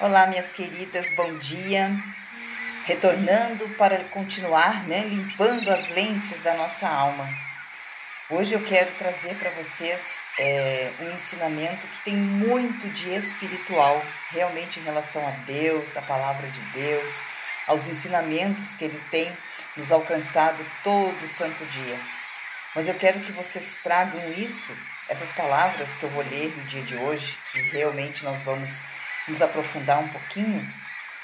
Olá, minhas queridas, bom dia. Retornando para continuar né, limpando as lentes da nossa alma. Hoje eu quero trazer para vocês é, um ensinamento que tem muito de espiritual, realmente em relação a Deus, a palavra de Deus, aos ensinamentos que Ele tem nos alcançado todo santo dia. Mas eu quero que vocês tragam isso, essas palavras que eu vou ler no dia de hoje, que realmente nós vamos nos aprofundar um pouquinho,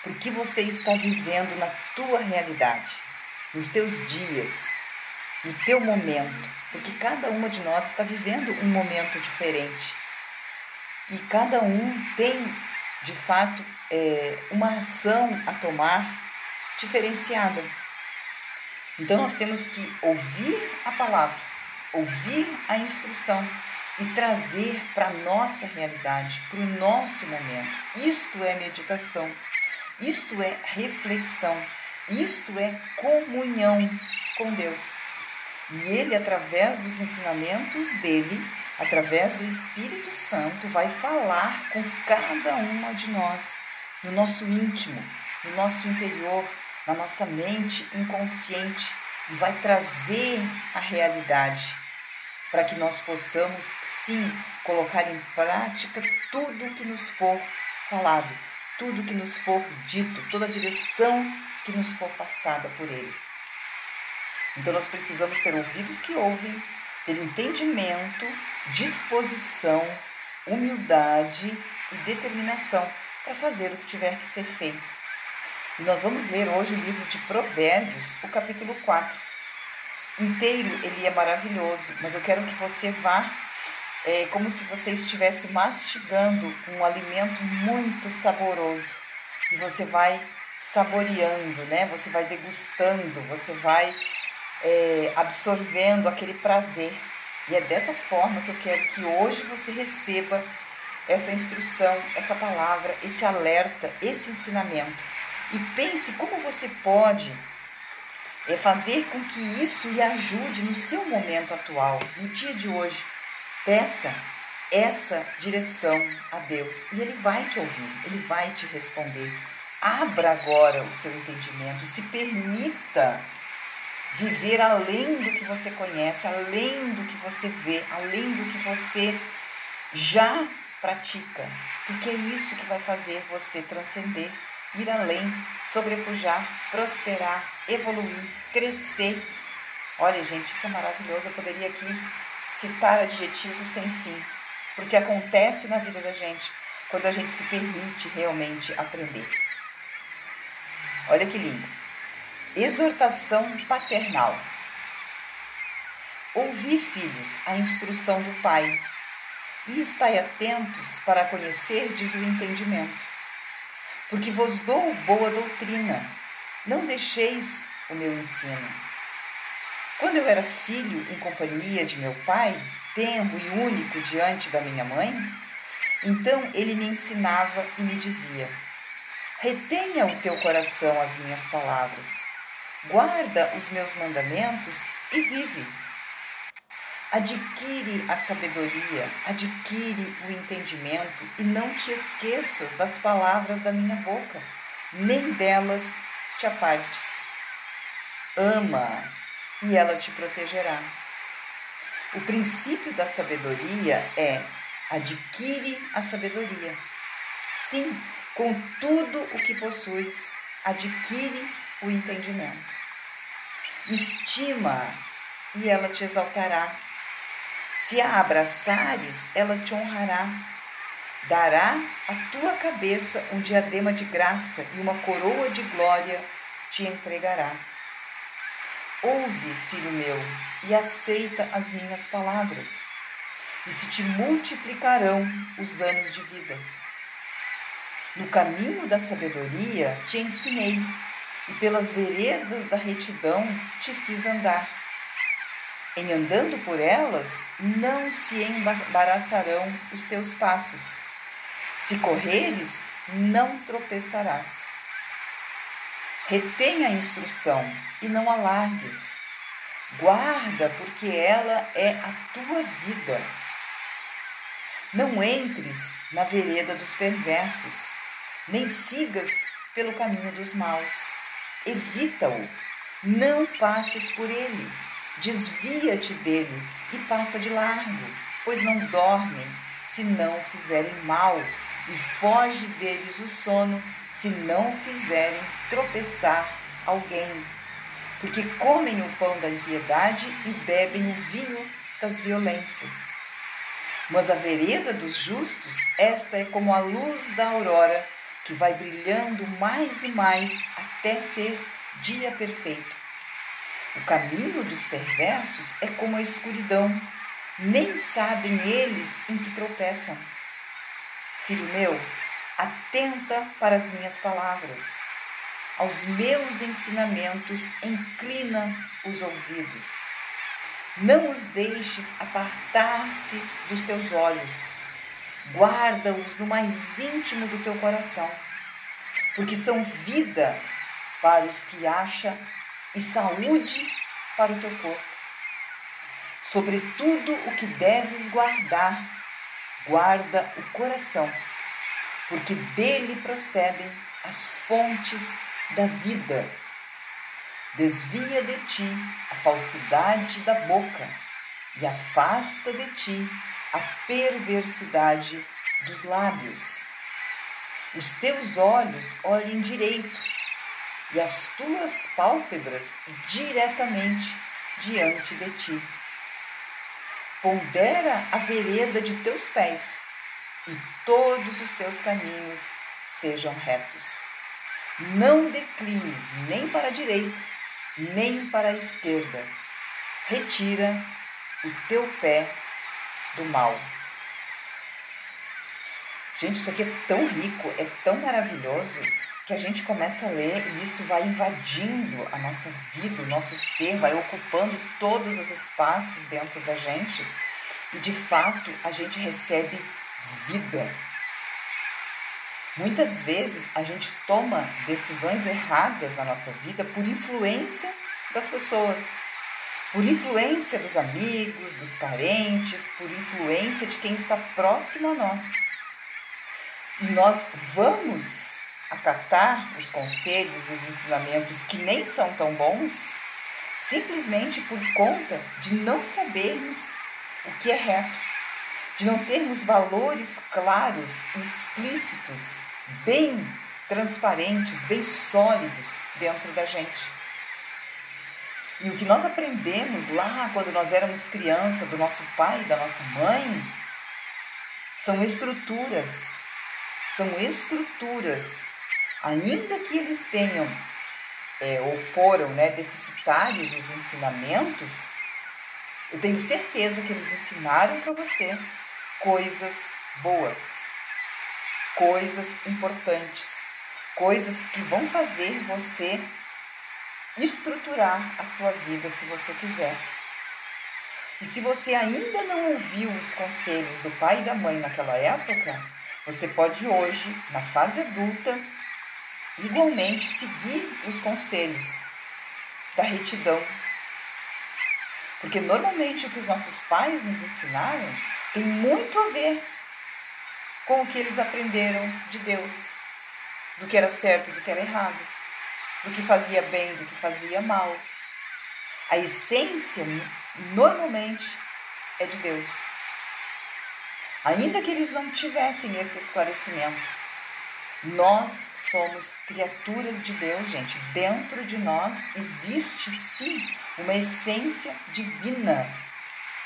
por que você está vivendo na tua realidade, nos teus dias, no teu momento, porque cada uma de nós está vivendo um momento diferente e cada um tem, de fato, é, uma ação a tomar diferenciada. Então nós temos que ouvir a palavra, ouvir a instrução e trazer para a nossa realidade, para o nosso momento. Isto é meditação, isto é reflexão, isto é comunhão com Deus. E Ele, através dos ensinamentos dele, através do Espírito Santo, vai falar com cada uma de nós, no nosso íntimo, no nosso interior, na nossa mente inconsciente, e vai trazer a realidade para que nós possamos, sim, colocar em prática tudo que nos for falado, tudo que nos for dito, toda a direção que nos for passada por Ele. Então nós precisamos ter ouvidos que ouvem, ter entendimento, disposição, humildade e determinação para fazer o que tiver que ser feito. E nós vamos ler hoje o livro de Provérbios, o capítulo 4 inteiro ele é maravilhoso, mas eu quero que você vá é, como se você estivesse mastigando um alimento muito saboroso e você vai saboreando, né? Você vai degustando, você vai é, absorvendo aquele prazer. E é dessa forma que eu quero que hoje você receba essa instrução, essa palavra, esse alerta, esse ensinamento. E pense como você pode é fazer com que isso lhe ajude no seu momento atual, no dia de hoje. Peça essa direção a Deus e Ele vai te ouvir, Ele vai te responder. Abra agora o seu entendimento, se permita viver além do que você conhece, além do que você vê, além do que você já pratica, porque é isso que vai fazer você transcender ir além, sobrepujar, prosperar, evoluir, crescer. Olha, gente, isso é maravilhoso. Eu poderia aqui citar adjetivos sem fim, porque acontece na vida da gente quando a gente se permite realmente aprender. Olha que lindo. Exortação paternal. Ouvi, filhos, a instrução do Pai, e estai atentos para conhecerdes o entendimento porque vos dou boa doutrina. Não deixeis o meu ensino. Quando eu era filho em companhia de meu pai, tenro e único diante da minha mãe, então ele me ensinava e me dizia: Retenha o teu coração as minhas palavras, guarda os meus mandamentos e vive. Adquire a sabedoria, adquire o entendimento e não te esqueças das palavras da minha boca, nem delas te apartes. Ama e ela te protegerá. O princípio da sabedoria é adquire a sabedoria. Sim, com tudo o que possuis, adquire o entendimento. Estima e ela te exaltará se a abraçares, ela te honrará. Dará à tua cabeça um diadema de graça e uma coroa de glória te entregará. Ouve, filho meu, e aceita as minhas palavras, e se te multiplicarão os anos de vida. No caminho da sabedoria te ensinei, e pelas veredas da retidão te fiz andar em andando por elas, não se embaraçarão os teus passos. Se correres, não tropeçarás. Retém a instrução e não alargues. Guarda, porque ela é a tua vida. Não entres na vereda dos perversos, nem sigas pelo caminho dos maus. Evita-o, não passes por ele. Desvia-te dele e passa de largo, pois não dormem se não fizerem mal, e foge deles o sono se não fizerem tropeçar alguém. Porque comem o pão da impiedade e bebem o vinho das violências. Mas a vereda dos justos, esta é como a luz da aurora, que vai brilhando mais e mais até ser dia perfeito. O caminho dos perversos é como a escuridão, nem sabem eles em que tropeçam. Filho meu, atenta para as minhas palavras, aos meus ensinamentos inclina os ouvidos. Não os deixes apartar-se dos teus olhos. Guarda-os no mais íntimo do teu coração, porque são vida para os que acham e saúde para o teu corpo. Sobretudo o que deves guardar, guarda o coração, porque dele procedem as fontes da vida. Desvia de ti a falsidade da boca e afasta de ti a perversidade dos lábios. Os teus olhos olhem direito e as tuas pálpebras diretamente diante de ti. Pondera a vereda de teus pés e todos os teus caminhos sejam retos. Não declines nem para a direita nem para a esquerda. Retira o teu pé do mal. Gente, isso aqui é tão rico, é tão maravilhoso, que a gente começa a ler e isso vai invadindo a nossa vida, o nosso ser, vai ocupando todos os espaços dentro da gente e de fato a gente recebe vida. Muitas vezes a gente toma decisões erradas na nossa vida por influência das pessoas, por influência dos amigos, dos parentes, por influência de quem está próximo a nós. E nós vamos acatar os conselhos e os ensinamentos que nem são tão bons, simplesmente por conta de não sabermos o que é reto de não termos valores claros explícitos, bem transparentes, bem sólidos dentro da gente. E o que nós aprendemos lá quando nós éramos criança, do nosso pai e da nossa mãe, são estruturas. São estruturas. Ainda que eles tenham é, ou foram né, deficitários nos ensinamentos, eu tenho certeza que eles ensinaram para você coisas boas, coisas importantes, coisas que vão fazer você estruturar a sua vida se você quiser. E se você ainda não ouviu os conselhos do pai e da mãe naquela época, você pode hoje, na fase adulta, igualmente seguir os conselhos da retidão. Porque normalmente o que os nossos pais nos ensinaram tem muito a ver com o que eles aprenderam de Deus, do que era certo do que era errado, do que fazia bem, do que fazia mal. A essência, normalmente, é de Deus. Ainda que eles não tivessem esse esclarecimento, nós somos criaturas de Deus, gente. Dentro de nós existe sim uma essência divina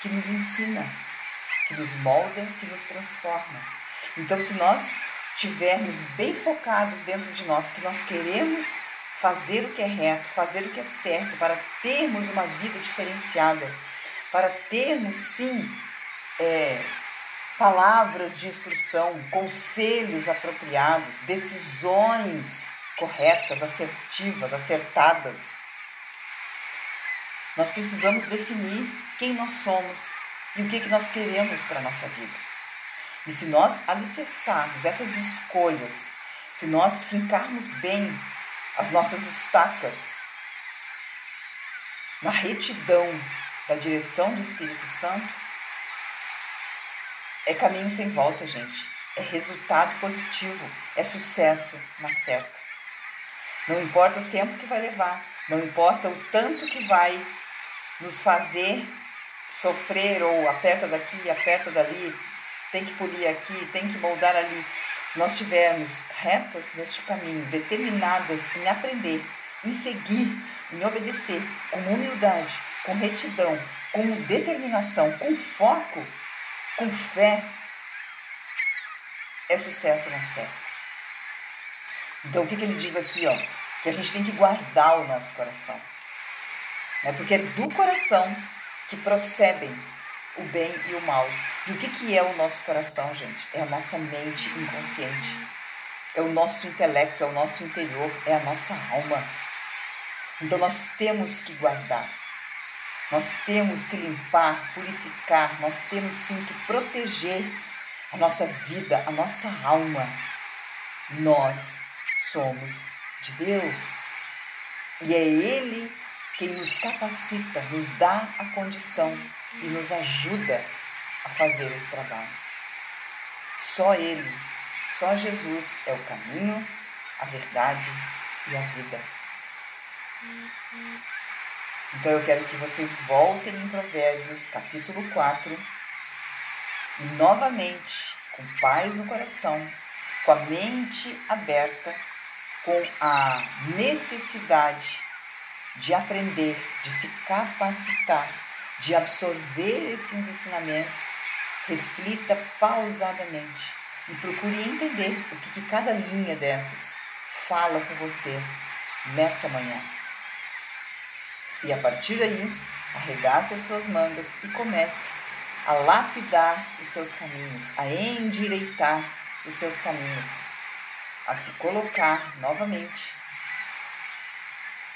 que nos ensina que nos molda, que nos transforma. Então, se nós tivermos bem focados dentro de nós que nós queremos fazer o que é reto, fazer o que é certo, para termos uma vida diferenciada, para termos sim é, palavras de instrução, conselhos apropriados, decisões corretas, assertivas, acertadas. Nós precisamos definir quem nós somos, e o que, que nós queremos para a nossa vida. E se nós alicerçarmos essas escolhas, se nós fincarmos bem as nossas estacas na retidão da direção do Espírito Santo, é caminho sem volta, gente. é resultado positivo, é sucesso na certa. Não importa o tempo que vai levar, não importa o tanto que vai nos fazer sofrer ou aperta daqui, aperta dali, tem que polir aqui, tem que moldar ali. Se nós tivermos retas neste caminho, determinadas em aprender, em seguir, em obedecer, com humildade, com retidão, com determinação, com foco, com fé, é sucesso na certa. Então, o que, que ele diz aqui? Ó? Que a gente tem que guardar o nosso coração. Né? Porque é do coração que procedem o bem e o mal. E o que, que é o nosso coração, gente? É a nossa mente inconsciente. É o nosso intelecto, é o nosso interior, é a nossa alma. Então nós temos que guardar. Nós temos que limpar, purificar, nós temos sim que proteger a nossa vida, a nossa alma. Nós somos de Deus. E é Ele quem nos capacita, nos dá a condição e nos ajuda a fazer esse trabalho. Só Ele, só Jesus é o caminho, a verdade e a vida. Então eu quero que vocês voltem em Provérbios capítulo 4 e novamente, com paz no coração, com a mente aberta, com a necessidade de aprender, de se capacitar, de absorver esses ensinamentos, reflita pausadamente e procure entender o que, que cada linha dessas fala com você nessa manhã. E a partir daí, arregace as suas mangas e comece a lapidar os seus caminhos, a endireitar os seus caminhos, a se colocar novamente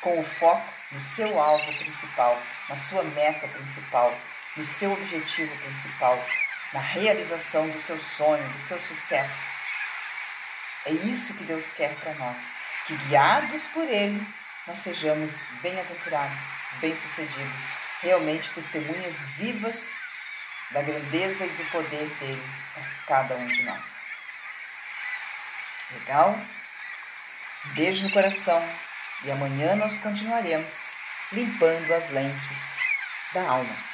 com o foco no seu alvo principal, na sua meta principal, no seu objetivo principal, na realização do seu sonho, do seu sucesso. É isso que Deus quer para nós, que guiados por Ele, nós sejamos bem-aventurados, bem-sucedidos, realmente testemunhas vivas da grandeza e do poder dele para cada um de nós. Legal? beijo no coração e amanhã nós continuaremos limpando as lentes da alma.